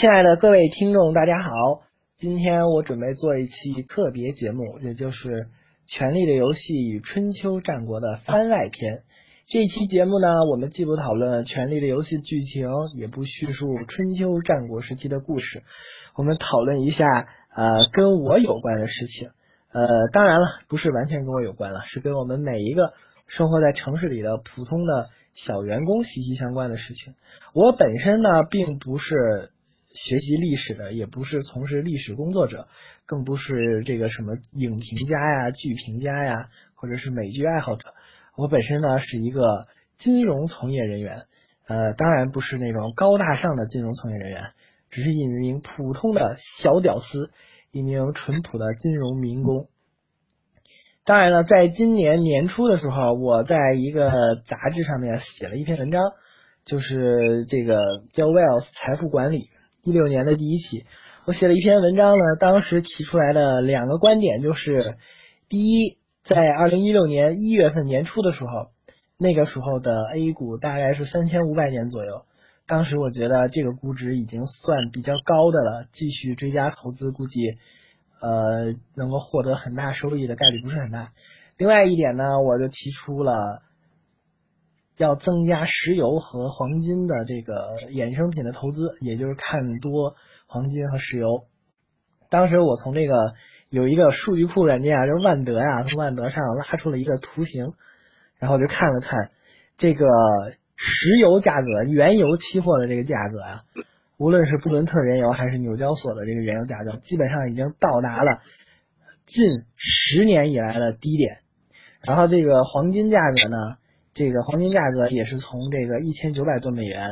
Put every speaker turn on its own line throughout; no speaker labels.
亲爱的各位听众，大家好！今天我准备做一期特别节目，也就是《权力的游戏》与春秋战国的番外篇。这期节目呢，我们既不讨论《权力的游戏》剧情，也不叙述春秋战国时期的故事，我们讨论一下呃跟我有关的事情。呃，当然了，不是完全跟我有关了，是跟我们每一个生活在城市里的普通的小员工息息相关的事情。我本身呢，并不是。学习历史的也不是从事历史工作者，更不是这个什么影评家呀、剧评家呀，或者是美剧爱好者。我本身呢是一个金融从业人员，呃，当然不是那种高大上的金融从业人员，只是一名普通的小屌丝，一名淳朴的金融民工。当然了，在今年年初的时候，我在一个杂志上面写了一篇文章，就是这个叫《Wealth 财富管理》。一六年的第一期，我写了一篇文章呢。当时提出来的两个观点就是：第一，在二零一六年一月份年初的时候，那个时候的 A 股大概是三千五百点左右。当时我觉得这个估值已经算比较高的了，继续追加投资估计呃能够获得很大收益的概率不是很大。另外一点呢，我就提出了。要增加石油和黄金的这个衍生品的投资，也就是看多黄金和石油。当时我从这个有一个数据库软件啊，就是万德呀，从万德上拉出了一个图形，然后就看了看这个石油价格、原油期货的这个价格啊，无论是布伦特原油还是纽交所的这个原油价格，基本上已经到达了近十年以来的低点。然后这个黄金价格呢？这个黄金价格也是从这个一千九百多美元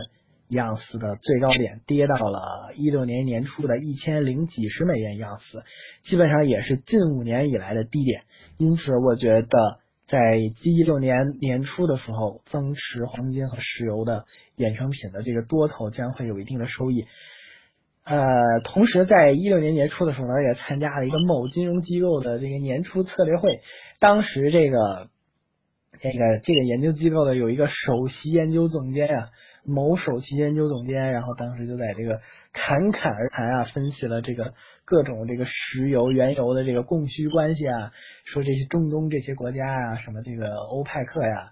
盎司的最高点跌到了一六年年初的一千零几十美元盎司，基本上也是近五年以来的低点。因此，我觉得在一六年年初的时候，增持黄金和石油的衍生品的这个多头将会有一定的收益。呃，同时在一六年年初的时候呢，也参加了一个某金融机构的这个年初策略会，当时这个。这个这个研究机构的有一个首席研究总监啊，某首席研究总监，然后当时就在这个侃侃而谈啊，分析了这个各种这个石油、原油的这个供需关系啊，说这些中东这些国家啊，什么这个欧派克呀，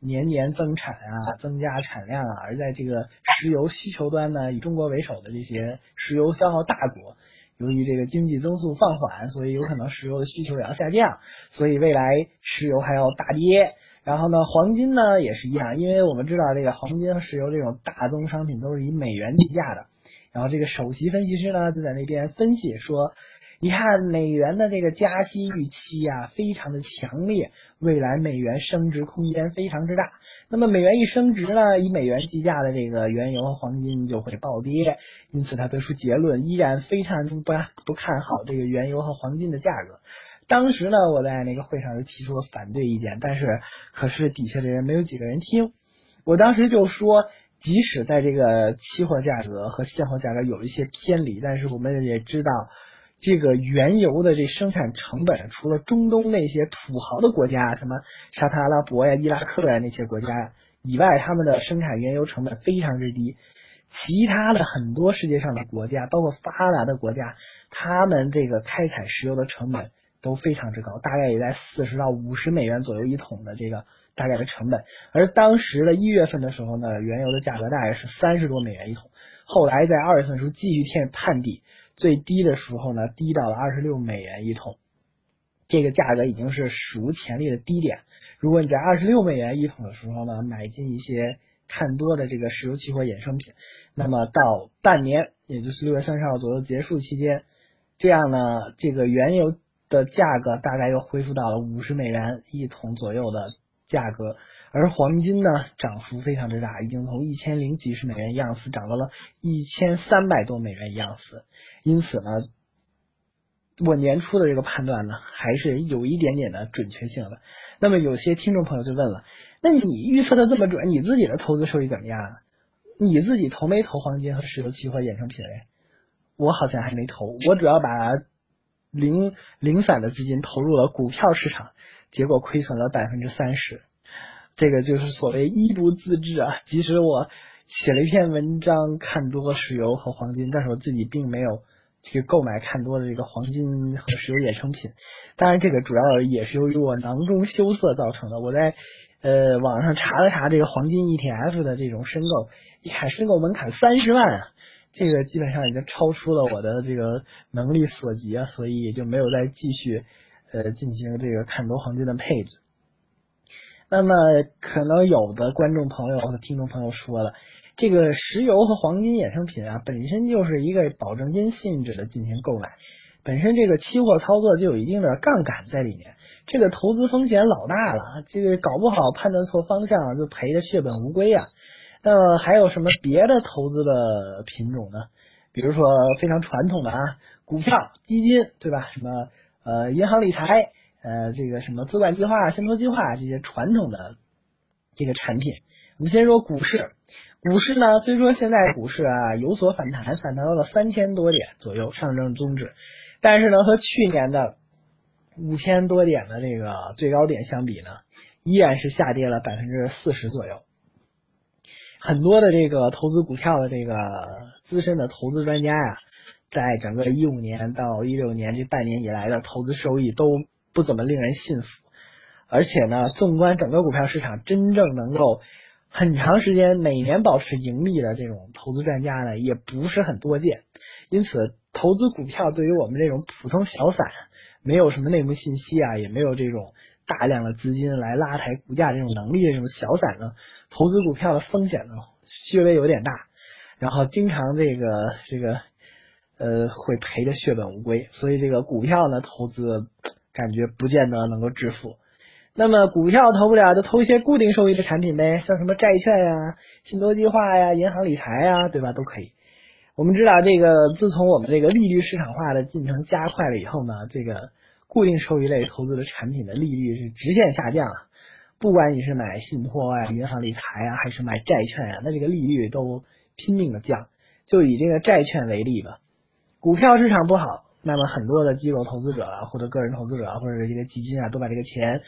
年年增产啊，增加产量啊，而在这个石油需求端呢，以中国为首的这些石油消耗大国，由于这个经济增速放缓，所以有可能石油的需求也要下降，所以未来石油还要大跌。然后呢，黄金呢也是一样，因为我们知道这个黄金和石油这种大宗商品都是以美元计价的。然后这个首席分析师呢就在那边分析说，你看美元的这个加息预期呀非常的强烈，未来美元升值空间非常之大。那么美元一升值呢，以美元计价的这个原油和黄金就会暴跌。因此他得出结论，依然非常不不看好这个原油和黄金的价格。当时呢，我在那个会上就提出了反对意见，但是可是底下的人没有几个人听。我当时就说，即使在这个期货价格和现货价格有一些偏离，但是我们也知道，这个原油的这生产成本，除了中东那些土豪的国家，什么沙特阿拉伯呀、伊拉克呀那些国家以外，他们的生产原油成本非常之低。其他的很多世界上的国家，包括发达的国家，他们这个开采石油的成本。都非常之高，大概也在四十到五十美元左右一桶的这个大概的成本。而当时的一月份的时候呢，原油的价格大概是三十多美元一桶。后来在二月份的时候继续探探底，最低的时候呢，低到了二十六美元一桶。这个价格已经是史无前例的低点。如果你在二十六美元一桶的时候呢，买进一些看多的这个石油期货衍生品，那么到半年，也就是六月三十号左右结束期间，这样呢，这个原油。的价格大概又恢复到了五十美元一桶左右的价格，而黄金呢涨幅非常之大，已经从一千零几十美元一盎司涨到了一千三百多美元一盎司。因此呢，我年初的这个判断呢还是有一点点的准确性的。那么有些听众朋友就问了，那你预测的这么准，你自己的投资收益怎么样？你自己投没投黄金和石油期货衍生品类？我好像还没投，我主要把。零零散的资金投入了股票市场，结果亏损了百分之三十，这个就是所谓一不自治啊！即使我写了一篇文章，看多石油和黄金，但是我自己并没有去购买看多的这个黄金和石油衍生品。当然，这个主要也是由于我囊中羞涩造成的。我在呃网上查了查这个黄金 ETF 的这种申购，一看申购门槛三十万啊，这个基本上已经超出了我的这个能力所及啊，所以也就没有再继续呃进行这个看多黄金的配置。那么，可能有的观众朋友和听众朋友说了，这个石油和黄金衍生品啊，本身就是一个保证金性质的进行购买，本身这个期货操作就有一定的杠杆在里面，这个投资风险老大了，这个搞不好判断错方向就赔的血本无归啊。那么还有什么别的投资的品种呢？比如说非常传统的啊，股票、基金，对吧？什么呃银行理财。呃，这个什么资管计划、信托计划这些传统的这个产品，我们先说股市。股市呢，虽说现在股市啊有所反弹，反弹到了三千多点左右，上证综指，但是呢，和去年的五千多点的这个最高点相比呢，依然是下跌了百分之四十左右。很多的这个投资股票的这个资深的投资专家呀，在整个一五年到一六年这半年以来的投资收益都。不怎么令人信服，而且呢，纵观整个股票市场，真正能够很长时间每年保持盈利的这种投资专家呢，也不是很多见。因此，投资股票对于我们这种普通小散，没有什么内幕信息啊，也没有这种大量的资金来拉抬股价这种能力的这种小散呢，投资股票的风险呢，稍微有点大，然后经常这个这个呃会赔的血本无归。所以，这个股票呢，投资。感觉不见得能够致富，那么股票投不了，就投一些固定收益的产品呗，像什么债券呀、信托计划呀、银行理财呀，对吧？都可以。我们知道，这个自从我们这个利率市场化的进程加快了以后呢，这个固定收益类投资的产品的利率是直线下降。不管你是买信托啊、银行理财啊，还是买债券呀，那这个利率都拼命的降。就以这个债券为例吧，股票市场不好。那么很多的机构投资者啊，或者个人投资者啊，或者这个基金啊，都把这个钱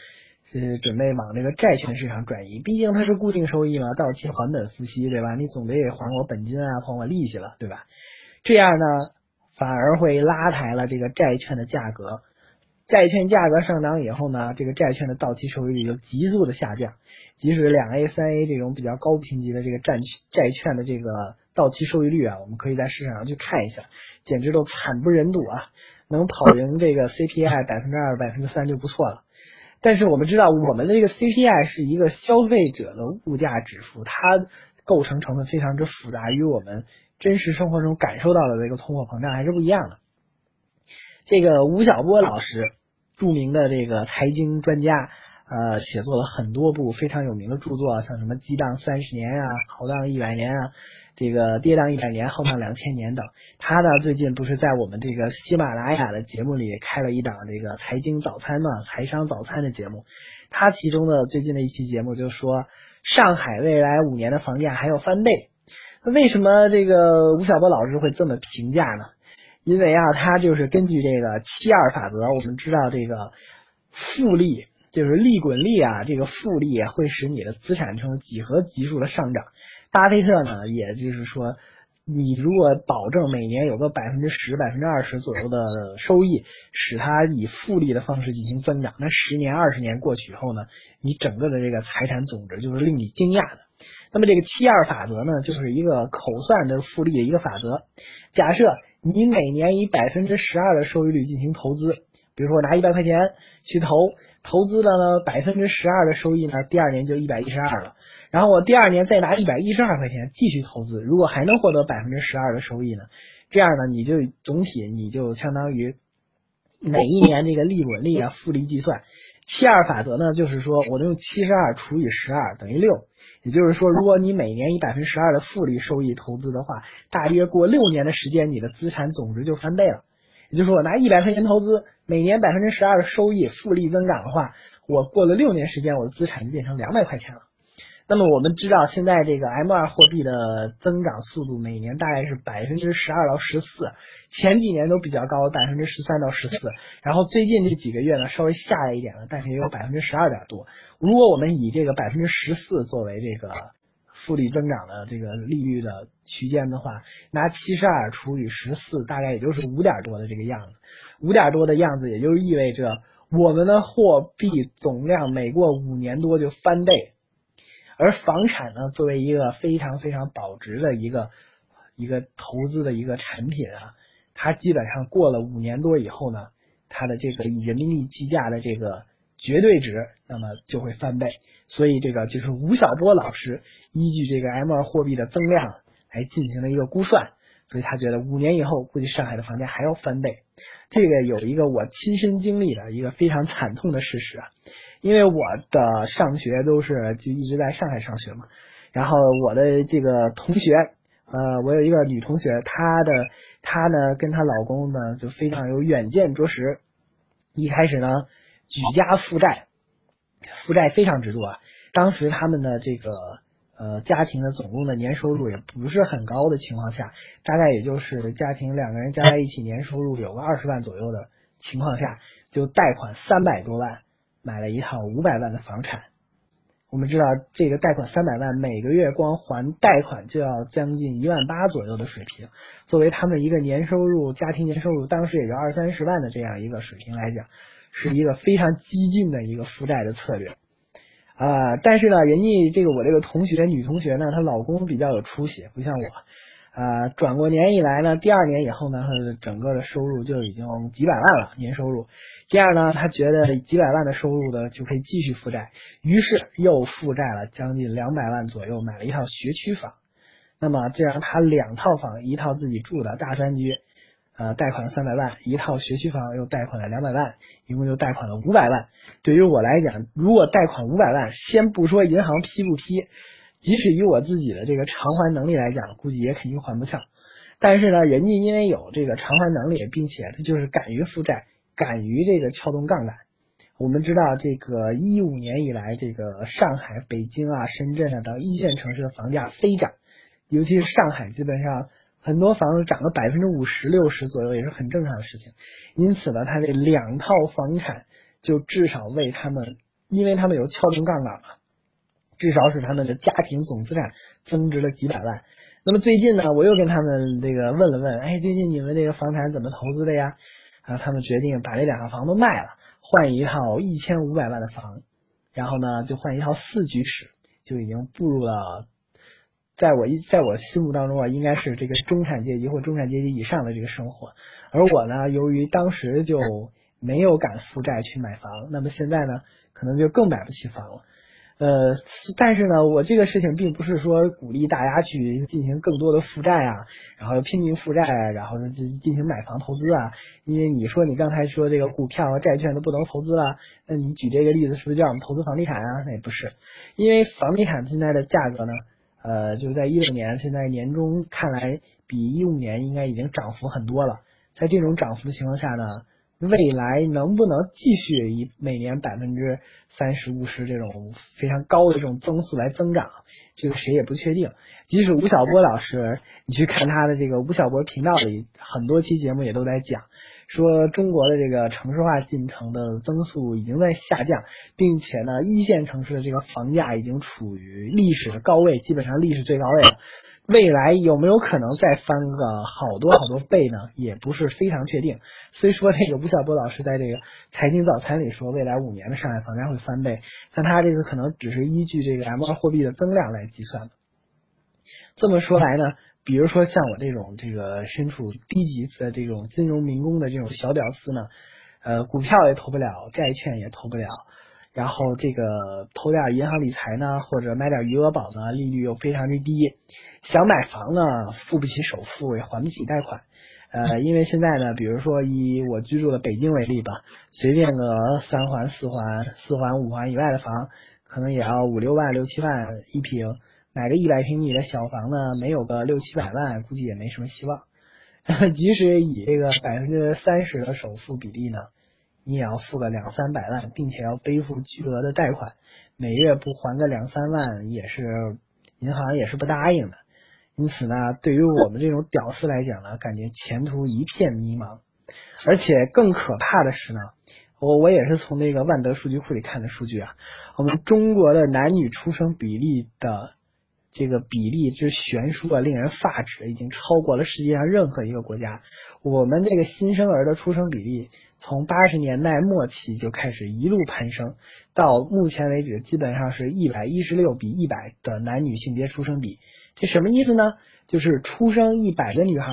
是准备往这个债券市场转移。毕竟它是固定收益嘛，到期还本付息，对吧？你总得还我本金啊，还我利息了，对吧？这样呢，反而会拉抬了这个债券的价格。债券价格上涨以后呢，这个债券的到期收益率就急速的下降。即使两 A、三 A 这种比较高评级的这个债债券的这个。到期收益率啊，我们可以在市场上去看一下，简直都惨不忍睹啊！能跑赢这个 CPI 百分之二、百分之三就不错了。但是我们知道，我们的这个 CPI 是一个消费者的物价指数，它构成成分非常之复杂，与我们真实生活中感受到的这个通货膨胀还是不一样的。这个吴晓波老师，著名的这个财经专家，呃，写作了很多部非常有名的著作，像什么《激荡三十年》啊，《豪荡一百年》啊。这个跌宕一百年，后荡两千年等，他呢最近不是在我们这个喜马拉雅的节目里开了一档这个财经早餐嘛，财商早餐的节目。他其中的最近的一期节目就说，上海未来五年的房价还要翻倍。为什么这个吴晓波老师会这么评价呢？因为啊，他就是根据这个七二法则，我们知道这个复利就是利滚利啊，这个复利会使你的资产呈几何级数的上涨。巴菲特呢，也就是说，你如果保证每年有个百分之十、百分之二十左右的收益，使它以复利的方式进行增长，那十年、二十年过去以后呢，你整个的这个财产总值就是令你惊讶的。那么这个七二法则呢，就是一个口算的复利的一个法则。假设你每年以百分之十二的收益率进行投资，比如说我拿一百块钱去投。投资的呢百分之十二的收益呢，第二年就一百一十二了。然后我第二年再拿一百一十二块钱继续投资，如果还能获得百分之十二的收益呢，这样呢你就总体你就相当于每一年这个利滚利啊复利计算。七二法则呢就是说我用七十二除以十二等于六，也就是说如果你每年以百分之十二的复利收益投资的话，大约过六年的时间你的资产总值就翻倍了。也就是说，我拿一百块钱投资，每年百分之十二的收益复利增长的话，我过了六年时间，我的资产就变成两百块钱了。那么我们知道，现在这个 M 二货币的增长速度每年大概是百分之十二到十四，前几年都比较高，百分之十三到十四，然后最近这几个月呢稍微下来一点了，但是也有百分之十二点多。如果我们以这个百分之十四作为这个复利增长的这个利率的区间的话，拿七十二除以十四，大概也就是五点多的这个样子。五点多的样子，也就意味着我们的货币总量每过五年多就翻倍。而房产呢，作为一个非常非常保值的一个一个投资的一个产品啊，它基本上过了五年多以后呢，它的这个以人民币计价的这个绝对值，那么就会翻倍。所以这个就是吴晓波老师依据这个 M 二货币的增量来进行了一个估算，所以他觉得五年以后估计上海的房价还要翻倍。这个有一个我亲身经历的一个非常惨痛的事实啊。因为我的上学都是就一直在上海上学嘛，然后我的这个同学，呃，我有一个女同学，她的她呢跟她老公呢就非常有远见卓识，一开始呢举家负债，负债非常之多啊，当时他们的这个呃家庭的总共的年收入也不是很高的情况下，大概也就是家庭两个人加在一起年收入有个二十万左右的情况下，就贷款三百多万。买了一套五百万的房产，我们知道这个贷款三百万，每个月光还贷款就要将近一万八左右的水平。作为他们一个年收入家庭年收入当时也就二三十万的这样一个水平来讲，是一个非常激进的一个负债的策略啊。但是呢，人家这个我这个同学女同学呢，她老公比较有出息，不像我。啊，转过年以来呢，第二年以后呢，她的整个的收入就已经几百万了，年收入。第二呢，她觉得几百万的收入呢就可以继续负债，于是又负债了将近两百万左右，买了一套学区房。那么这样他两套房，一套自己住的大三居，呃，贷款了三百万，一套学区房又贷款了两百万，一共就贷款了五百万。对于我来讲，如果贷款五百万，先不说银行批不批。即使以我自己的这个偿还能力来讲，估计也肯定还不上。但是呢，人家因为有这个偿还能力，并且他就是敢于负债，敢于这个撬动杠杆。我们知道，这个一五年以来，这个上海、北京啊、深圳啊等一线城市的房价飞涨，尤其是上海，基本上很多房子涨了百分之五十、六十左右，也是很正常的事情。因此呢，他这两套房产就至少为他们，因为他们有撬动杠杆嘛。至少使他们的家庭总资产增值了几百万。那么最近呢，我又跟他们这个问了问，哎，最近你们这个房产怎么投资的呀？啊，他们决定把这两套房都卖了，换一套一千五百万的房，然后呢，就换一套四居室，就已经步入了在我一在我心目当中啊，应该是这个中产阶级或中产阶级以上的这个生活。而我呢，由于当时就没有敢负债去买房，那么现在呢，可能就更买不起房了。呃，但是呢，我这个事情并不是说鼓励大家去进行更多的负债啊，然后拼命负债，然后进进行买房投资啊。因为你说你刚才说这个股票和债券都不能投资了，那你举这个例子是不是叫我们投资房地产啊？那也不是，因为房地产现在的价格呢，呃，就在一六年，现在年终看来比一五年应该已经涨幅很多了。在这种涨幅的情况下呢。未来能不能继续以每年百分之三十、五十这种非常高的这种增速来增长，这个谁也不确定。即使吴晓波老师，你去看他的这个吴晓波频道里很多期节目也都在讲，说中国的这个城市化进程的增速已经在下降，并且呢，一线城市的这个房价已经处于历史的高位，基本上历史最高位了。未来有没有可能再翻个好多好多倍呢？也不是非常确定。虽说这个吴晓波老师在这个财经早餐里说，未来五年的上海房价会翻倍，但他这个可能只是依据这个 M 二货币的增量来计算的。这么说来呢，比如说像我这种这个身处低级的这种金融民工的这种小屌丝呢，呃，股票也投不了，债券也投不了。然后这个投点银行理财呢，或者买点余额宝呢，利率又非常之低。想买房呢，付不起首付，也还不起贷款。呃，因为现在呢，比如说以我居住的北京为例吧，随便个三环、四环、四环、五环以外的房，可能也要五六万、六七万一平。买个一百平米的小房呢，没有个六七百万，估计也没什么希望。即使以这个百分之三十的首付比例呢。你也要付个两三百万，并且要背负巨额的贷款，每月不还个两三万也是银行也是不答应的。因此呢，对于我们这种屌丝来讲呢，感觉前途一片迷茫。而且更可怕的是呢，我我也是从那个万德数据库里看的数据啊，我们中国的男女出生比例的这个比例之悬殊啊，令人发指，已经超过了世界上任何一个国家。我们这个新生儿的出生比例，从八十年代末期就开始一路攀升，到目前为止，基本上是一百一十六比一百的男女性别出生比。这什么意思呢？就是出生一百个女孩，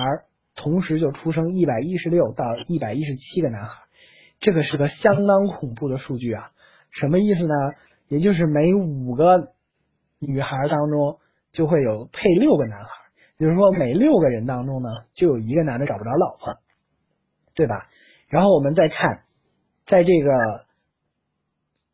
同时就出生一百一十六到一百一十七个男孩，这个是个相当恐怖的数据啊！什么意思呢？也就是每五个女孩当中。就会有配六个男孩，就是说每六个人当中呢，就有一个男的找不着老婆，对吧？然后我们再看，在这个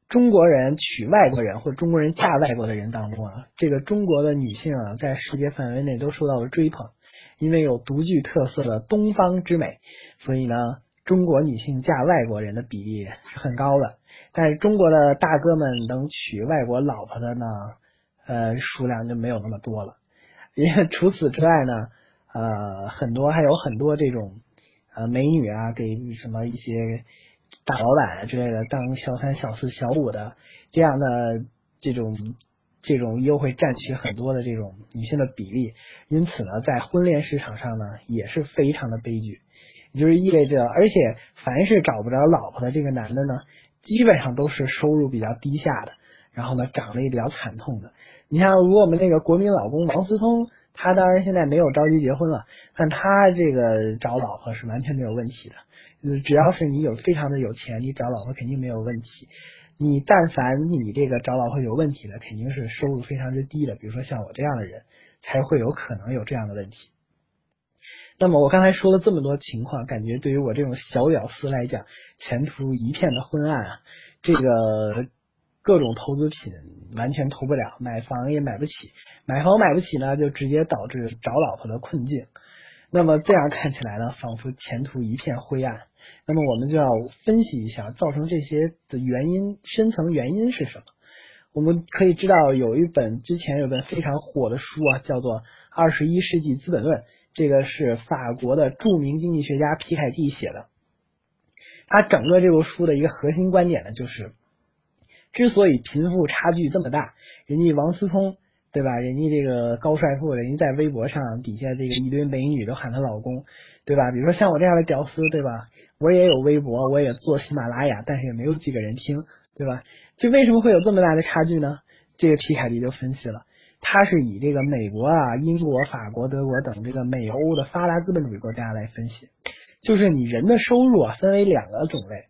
中国人娶外国人或中国人嫁外国的人当中啊，这个中国的女性啊，在世界范围内都受到了追捧，因为有独具特色的东方之美，所以呢，中国女性嫁外国人的比例是很高的。但是中国的大哥们能娶外国老婆的呢？呃，数量就没有那么多了。因为除此之外呢，呃，很多还有很多这种呃美女啊，给什么一些大老板之类的当小三、小四、小五的这样的这种这种又会占取很多的这种女性的比例，因此呢，在婚恋市场上呢也是非常的悲剧。也就是意味着，而且凡是找不着老婆的这个男的呢，基本上都是收入比较低下的。然后呢，长得也比较惨痛的。你像，如果我们那个国民老公王思聪，他当然现在没有着急结婚了，但他这个找老婆是完全没有问题的。只要是你有非常的有钱，你找老婆肯定没有问题。你但凡你这个找老婆有问题的，肯定是收入非常之低的。比如说像我这样的人，才会有可能有这样的问题。那么我刚才说了这么多情况，感觉对于我这种小屌丝来讲，前途一片的昏暗啊！这个。各种投资品完全投不了，买房也买不起，买房买不起呢，就直接导致找老婆的困境。那么这样看起来呢，仿佛前途一片灰暗。那么我们就要分析一下造成这些的原因，深层原因是什么？我们可以知道有一本之前有本非常火的书啊，叫做《二十一世纪资本论》，这个是法国的著名经济学家皮凯蒂写的。他整个这部书的一个核心观点呢，就是。之所以贫富差距这么大，人家王思聪对吧？人家这个高帅富，人家在微博上底下这个一堆美女都喊他老公，对吧？比如说像我这样的屌丝，对吧？我也有微博，我也做喜马拉雅，但是也没有几个人听，对吧？就为什么会有这么大的差距呢？这个皮凯蒂就分析了，他是以这个美国啊、英国、法国、德国等这个美欧的发达资本主义国家来分析，就是你人的收入啊分为两个种类，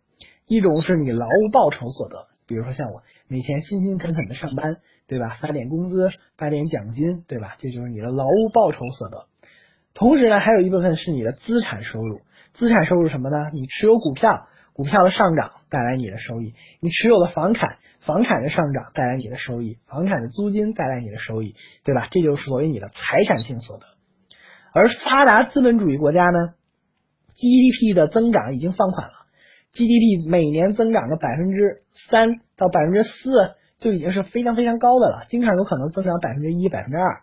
一种是你劳务报酬所得。比如说像我每天辛辛恳恳的上班，对吧？发点工资，发点奖金，对吧？这就是你的劳务报酬所得。同时呢，还有一部分是你的资产收入。资产收入什么呢？你持有股票，股票的上涨带来你的收益；你持有的房产，房产的上涨带来你的收益；房产的租金带来你的收益，对吧？这就是所谓你的财产性所得。而发达资本主义国家呢，GDP 的增长已经放缓了。GDP 每年增长个百分之三到百分之四就已经是非常非常高的了，经常有可能增长百分之一、百分之二。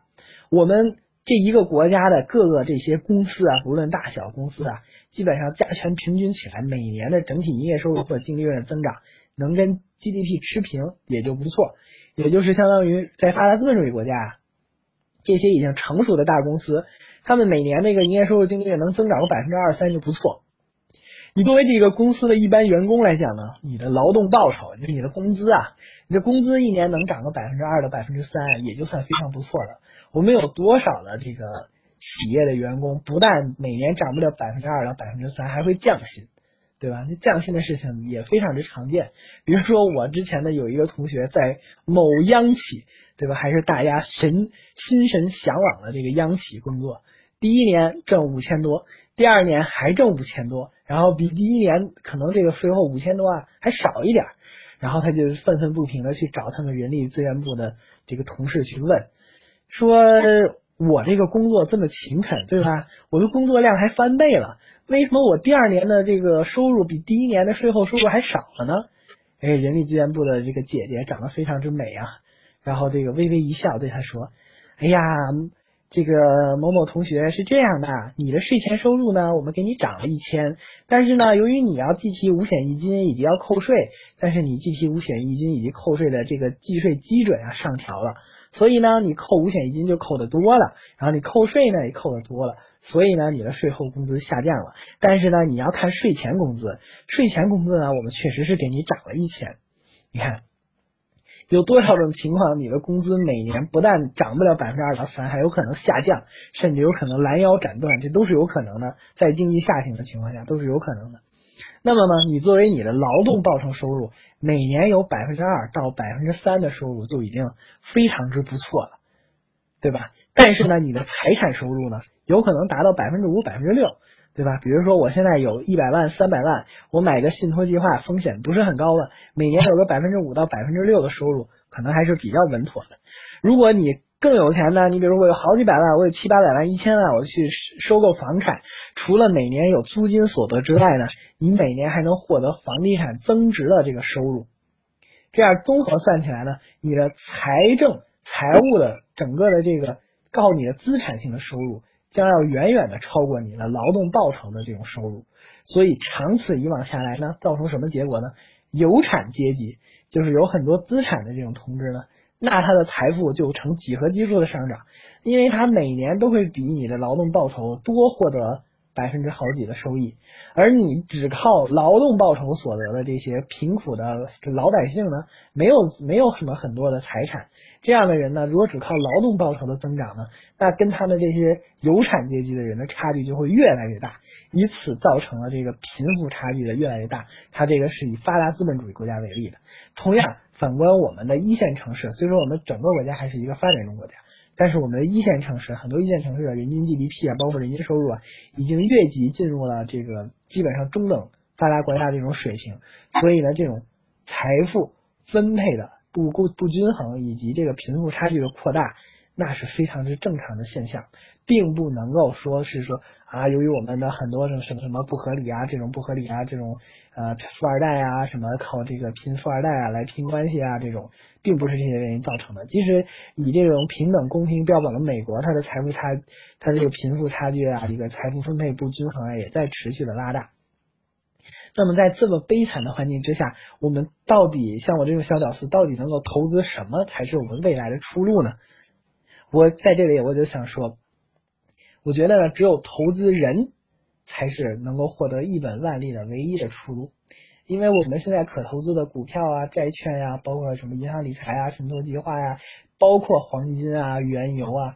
我们这一个国家的各个这些公司啊，无论大小公司啊，基本上加权平均起来，每年的整体营业收入或净利润的增长能跟 GDP 持平也就不错，也就是相当于在发达资本主义国家，这些已经成熟的大公司，他们每年那个营业收入净利润能增长个百分之二三就不错。你作为这个公司的一般员工来讲呢，你的劳动报酬就是你的工资啊，你的工资一年能涨个百分之二到百分之三，也就算非常不错的。我们有多少的这个企业的员工，不但每年涨不了百分之二到百分之三，还会降薪，对吧？那降薪的事情也非常之常见。比如说我之前呢有一个同学在某央企，对吧？还是大家神心神向往的这个央企工作，第一年挣五千多。第二年还挣五千多，然后比第一年可能这个税后五千多万还少一点，然后他就愤愤不平的去找他们人力资源部的这个同事去问，说我这个工作这么勤恳，对吧？我的工作量还翻倍了，为什么我第二年的这个收入比第一年的税后收入还少了呢？哎，人力资源部的这个姐姐长得非常之美啊，然后这个微微一笑对他说：“哎呀。”这个某某同学是这样的，你的税前收入呢，我们给你涨了一千，但是呢，由于你要计提五险一金以及要扣税，但是你计提五险一金以及扣税的这个计税基准啊上调了，所以呢，你扣五险一金就扣的多了，然后你扣税呢也扣的多了，所以呢，你的税后工资下降了。但是呢，你要看税前工资，税前工资呢，我们确实是给你涨了一千，你看。有多少种情况，你的工资每年不但涨不了百分之二到三，还有可能下降，甚至有可能拦腰斩断，这都是有可能的。在经济下行的情况下，都是有可能的。那么呢，你作为你的劳动报酬收入，每年有百分之二到百分之三的收入就已经非常之不错了，对吧？但是呢，你的财产收入呢，有可能达到百分之五、百分之六。对吧？比如说，我现在有一百万、三百万，我买个信托计划，风险不是很高了，每年有个百分之五到百分之六的收入，可能还是比较稳妥的。如果你更有钱呢，你比如我有好几百万，我有七八百万、一千万，我去收购房产，除了每年有租金所得之外呢，你每年还能获得房地产增值的这个收入。这样综合算起来呢，你的财政财务的整个的这个告你的资产性的收入。将要远远的超过你的劳动报酬的这种收入，所以长此以往下来呢，造成什么结果呢？有产阶级就是有很多资产的这种同志呢，那他的财富就呈几何级数的上涨，因为他每年都会比你的劳动报酬多获得。百分之好几的收益，而你只靠劳动报酬所得的这些贫苦的老百姓呢，没有没有什么很多的财产，这样的人呢，如果只靠劳动报酬的增长呢，那跟他们这些有产阶级的人的差距就会越来越大，以此造成了这个贫富差距的越来越大。它这个是以发达资本主义国家为例的。同样，反观我们的一线城市，虽说我们整个国家还是一个发展中国家。但是我们的一线城市，很多一线城市的人均 GDP 啊，包括人均收入啊，已经越级进入了这个基本上中等发达国家这种水平。所以呢，这种财富分配的不不不均衡，以及这个贫富差距的扩大。那是非常之正常的现象，并不能够说是说啊，由于我们的很多什么什么什么不合理啊，这种不合理啊，这种呃富二代啊，什么靠这个拼富二代啊来拼关系啊，这种并不是这些原因造成的。即使以这种平等公平标榜的美国，它的财富差，它这个贫富差距啊，这个财富分配不均衡啊，也在持续的拉大。那么在这么悲惨的环境之下，我们到底像我这种小屌丝，到底能够投资什么才是我们未来的出路呢？我在这里我就想说，我觉得呢，只有投资人才是能够获得一本万利的唯一的出路，因为我们现在可投资的股票啊、债券呀，包括什么银行理财啊、信托计划呀，包括黄金啊、原油啊，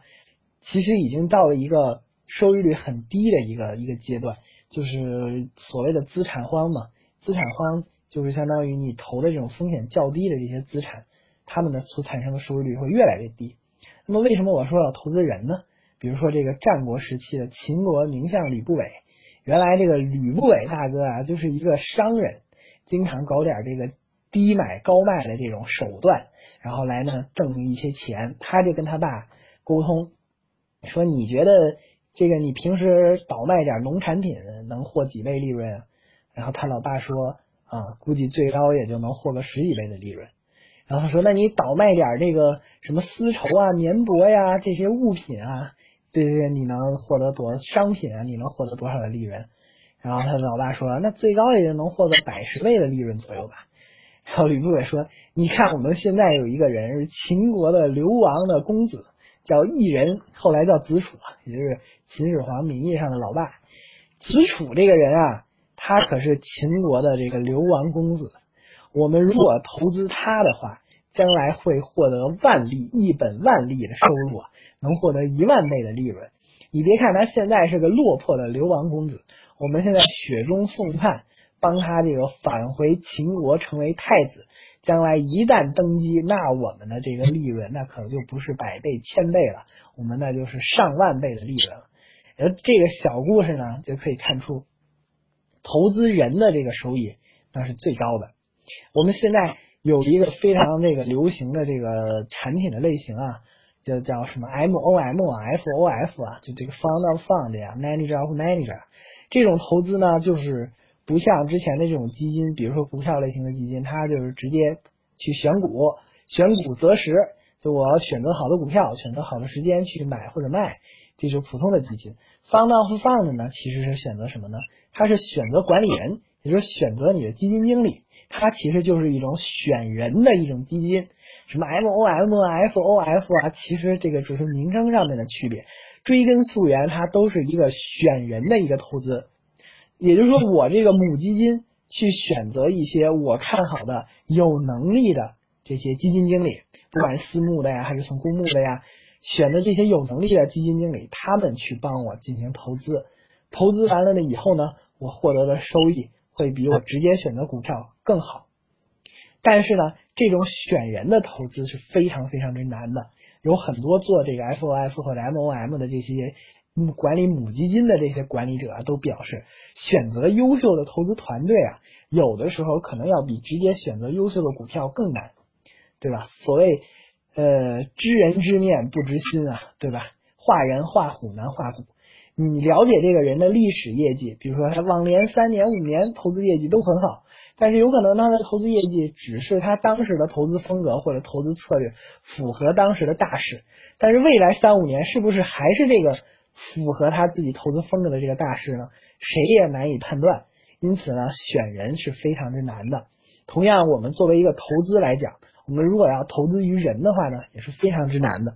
其实已经到了一个收益率很低的一个一个阶段，就是所谓的资产荒嘛。资产荒就是相当于你投的这种风险较低的这些资产，它们的所产生的收益率会越来越低。那么为什么我说要投资人呢？比如说这个战国时期的秦国名相吕不韦，原来这个吕不韦大哥啊，就是一个商人，经常搞点这个低买高卖的这种手段，然后来呢挣一些钱。他就跟他爸沟通，说你觉得这个你平时倒卖点农产品能获几倍利润？然后他老爸说啊，估计最高也就能获个十几倍的利润。然后他说：“那你倒卖点这个什么丝绸啊、棉帛呀这些物品啊，对对对，你能获得多商品啊？你能获得多少的利润？”然后他的老爸说：“那最高也能获得百十倍的利润左右吧。”然后吕不韦说：“你看我们现在有一个人是秦国的流亡的公子，叫异人，后来叫子楚，也就是秦始皇名义上的老爸。子楚这个人啊，他可是秦国的这个流亡公子。”我们如果投资他的话，将来会获得万利一本万利的收入，能获得一万倍的利润。你别看他现在是个落魄的流亡公子，我们现在雪中送炭，帮他这个返回秦国成为太子，将来一旦登基，那我们的这个利润那可能就不是百倍千倍了，我们那就是上万倍的利润了。而这个小故事呢，就可以看出，投资人的这个收益那是最高的。我们现在有一个非常那个流行的这个产品的类型啊，叫叫什么 M O M F O F 啊，就这个 Fund of Fund 呀，Manager of Manager，这种投资呢，就是不像之前的这种基金，比如说股票类型的基金，它就是直接去选股，选股择时，就我要选择好的股票，选择好的时间去买或者卖，这就是普通的基金。found of fund 呢，其实是选择什么呢？它是选择管理人，也就是选择你的基金经理。它其实就是一种选人的一种基金，什么 M O M F O F 啊，其实这个只是名称上面的区别。追根溯源，它都是一个选人的一个投资。也就是说，我这个母基金去选择一些我看好的、有能力的这些基金经理，不管是私募的呀，还是从公募的呀，选择这些有能力的基金经理，他们去帮我进行投资。投资完了呢以后呢，我获得的收益会比我直接选择股票更好。但是呢，这种选人的投资是非常非常之难的，有很多做这个 FOF 或者 MOM 的这些。管理母基金的这些管理者啊，都表示，选择优秀的投资团队啊，有的时候可能要比直接选择优秀的股票更难，对吧？所谓呃知人知面不知心啊，对吧？画人画虎难画骨。你了解这个人的历史业绩，比如说他往年三年五年投资业绩都很好，但是有可能他的投资业绩只是他当时的投资风格或者投资策略符合当时的大势，但是未来三五年是不是还是这个？符合他自己投资风格的这个大势呢，谁也难以判断。因此呢，选人是非常之难的。同样，我们作为一个投资来讲，我们如果要投资于人的话呢，也是非常之难的。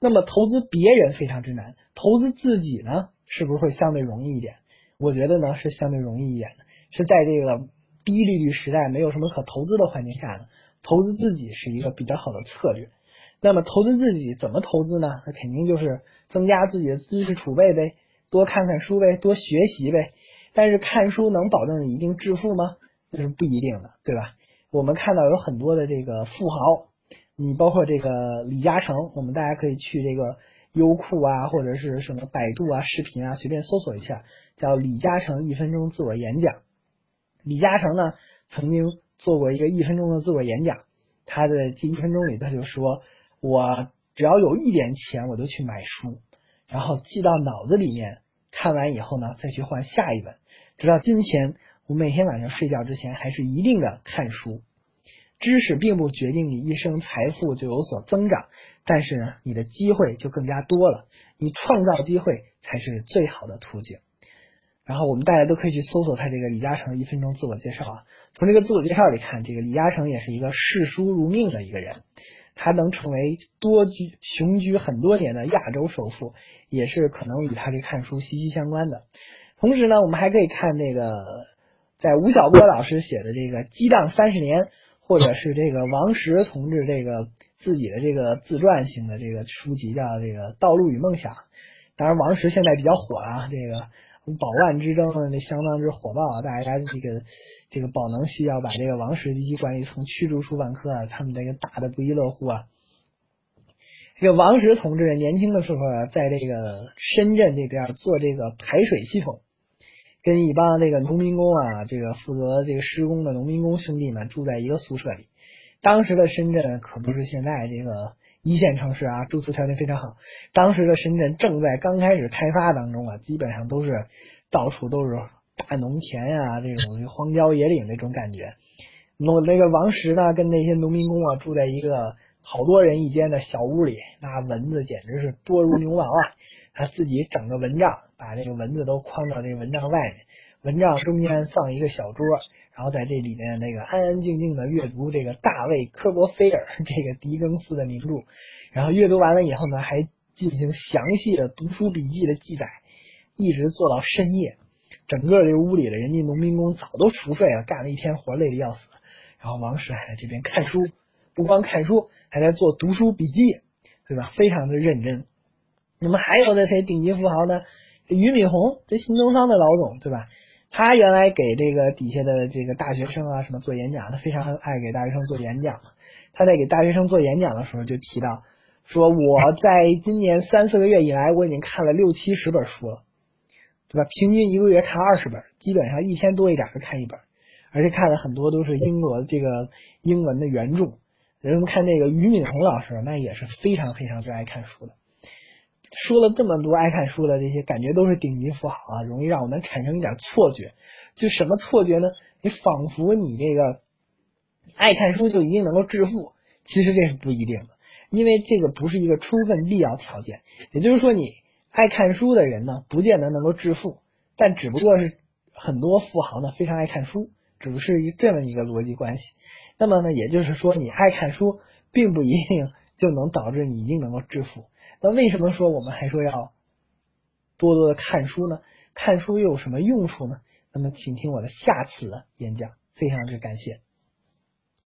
那么，投资别人非常之难，投资自己呢，是不是会相对容易一点？我觉得呢，是相对容易一点的。是在这个低利率时代，没有什么可投资的环境下呢，投资自己是一个比较好的策略。那么投资自己怎么投资呢？那肯定就是增加自己的知识储备呗，多看看书呗，多学习呗。但是看书能保证你一定致富吗？那是不一定的，对吧？我们看到有很多的这个富豪，你包括这个李嘉诚，我们大家可以去这个优酷啊，或者是什么百度啊、视频啊，随便搜索一下，叫李嘉诚一分钟自我演讲。李嘉诚呢，曾经做过一个一分钟的自我演讲，他的这一分钟里他就说。我只要有一点钱，我就去买书，然后记到脑子里面，看完以后呢，再去换下一本。直到今天，我每天晚上睡觉之前还是一定的看书。知识并不决定你一生财富就有所增长，但是呢，你的机会就更加多了。你创造机会才是最好的途径。然后我们大家都可以去搜索他这个李嘉诚一分钟自我介绍啊。从这个自我介绍里看，这个李嘉诚也是一个视书如命的一个人。他能成为多居雄居很多年的亚洲首富，也是可能与他这看书息息相关的。同时呢，我们还可以看这个，在吴晓波老师写的这个《激荡三十年》，或者是这个王石同志这个自己的这个自传型的这个书籍，叫这个《道路与梦想》。当然，王石现在比较火啊，这个。宝万之争，那相当之火爆啊！大家这个这个宝能系要把这个王石及其关系从驱逐出万科啊，他们这个打的不亦乐乎啊！这个王石同志年轻的时候啊，在这个深圳这边做这个排水系统，跟一帮这个农民工啊，这个负责这个施工的农民工兄弟们住在一个宿舍里。当时的深圳可不是现在这个。一线城市啊，住宿条件非常好。当时的深圳正在刚开始开发当中啊，基本上都是到处都是大农田呀，这种荒郊野岭那种感觉。那那个王石呢，跟那些农民工啊，住在一个好多人一间的小屋里，那蚊子简直是多如牛毛啊。他自己整个蚊帐，把这个蚊子都框到这个蚊帐外面。蚊帐中间放一个小桌，然后在这里面那个安安静静的阅读这个大卫科波菲尔这个狄更斯的名著，然后阅读完了以后呢，还进行详细的读书笔记的记载，一直做到深夜。整个这个屋里的人家农民工早都熟睡了，干了一天活累的要死，然后王石还在这边看书，不光看书，还在做读书笔记，对吧？非常的认真。那么还有那些顶级富豪呢？俞敏洪，这新东方的老总，对吧？他原来给这个底下的这个大学生啊什么做演讲，他非常爱给大学生做演讲。他在给大学生做演讲的时候就提到，说我在今年三四个月以来，我已经看了六七十本书了，对吧？平均一个月看二十本，基本上一天多一点就看一本，而且看了很多都是英国这个英文的原著。人们看这个俞敏洪老师，那也是非常非常之爱看书的。说了这么多爱看书的这些，感觉都是顶级富豪啊，容易让我们产生一点错觉。就什么错觉呢？你仿佛你这个爱看书就一定能够致富，其实这是不一定的。因为这个不是一个充分必要条件。也就是说，你爱看书的人呢，不见得能够致富，但只不过是很多富豪呢非常爱看书，只是一这么一个逻辑关系。那么呢，也就是说，你爱看书，并不一定 就能导致你一定能够致富。那为什么说我们还说要多多的看书呢？看书又有什么用处呢？那么，请听我的下次的演讲。非常之感谢。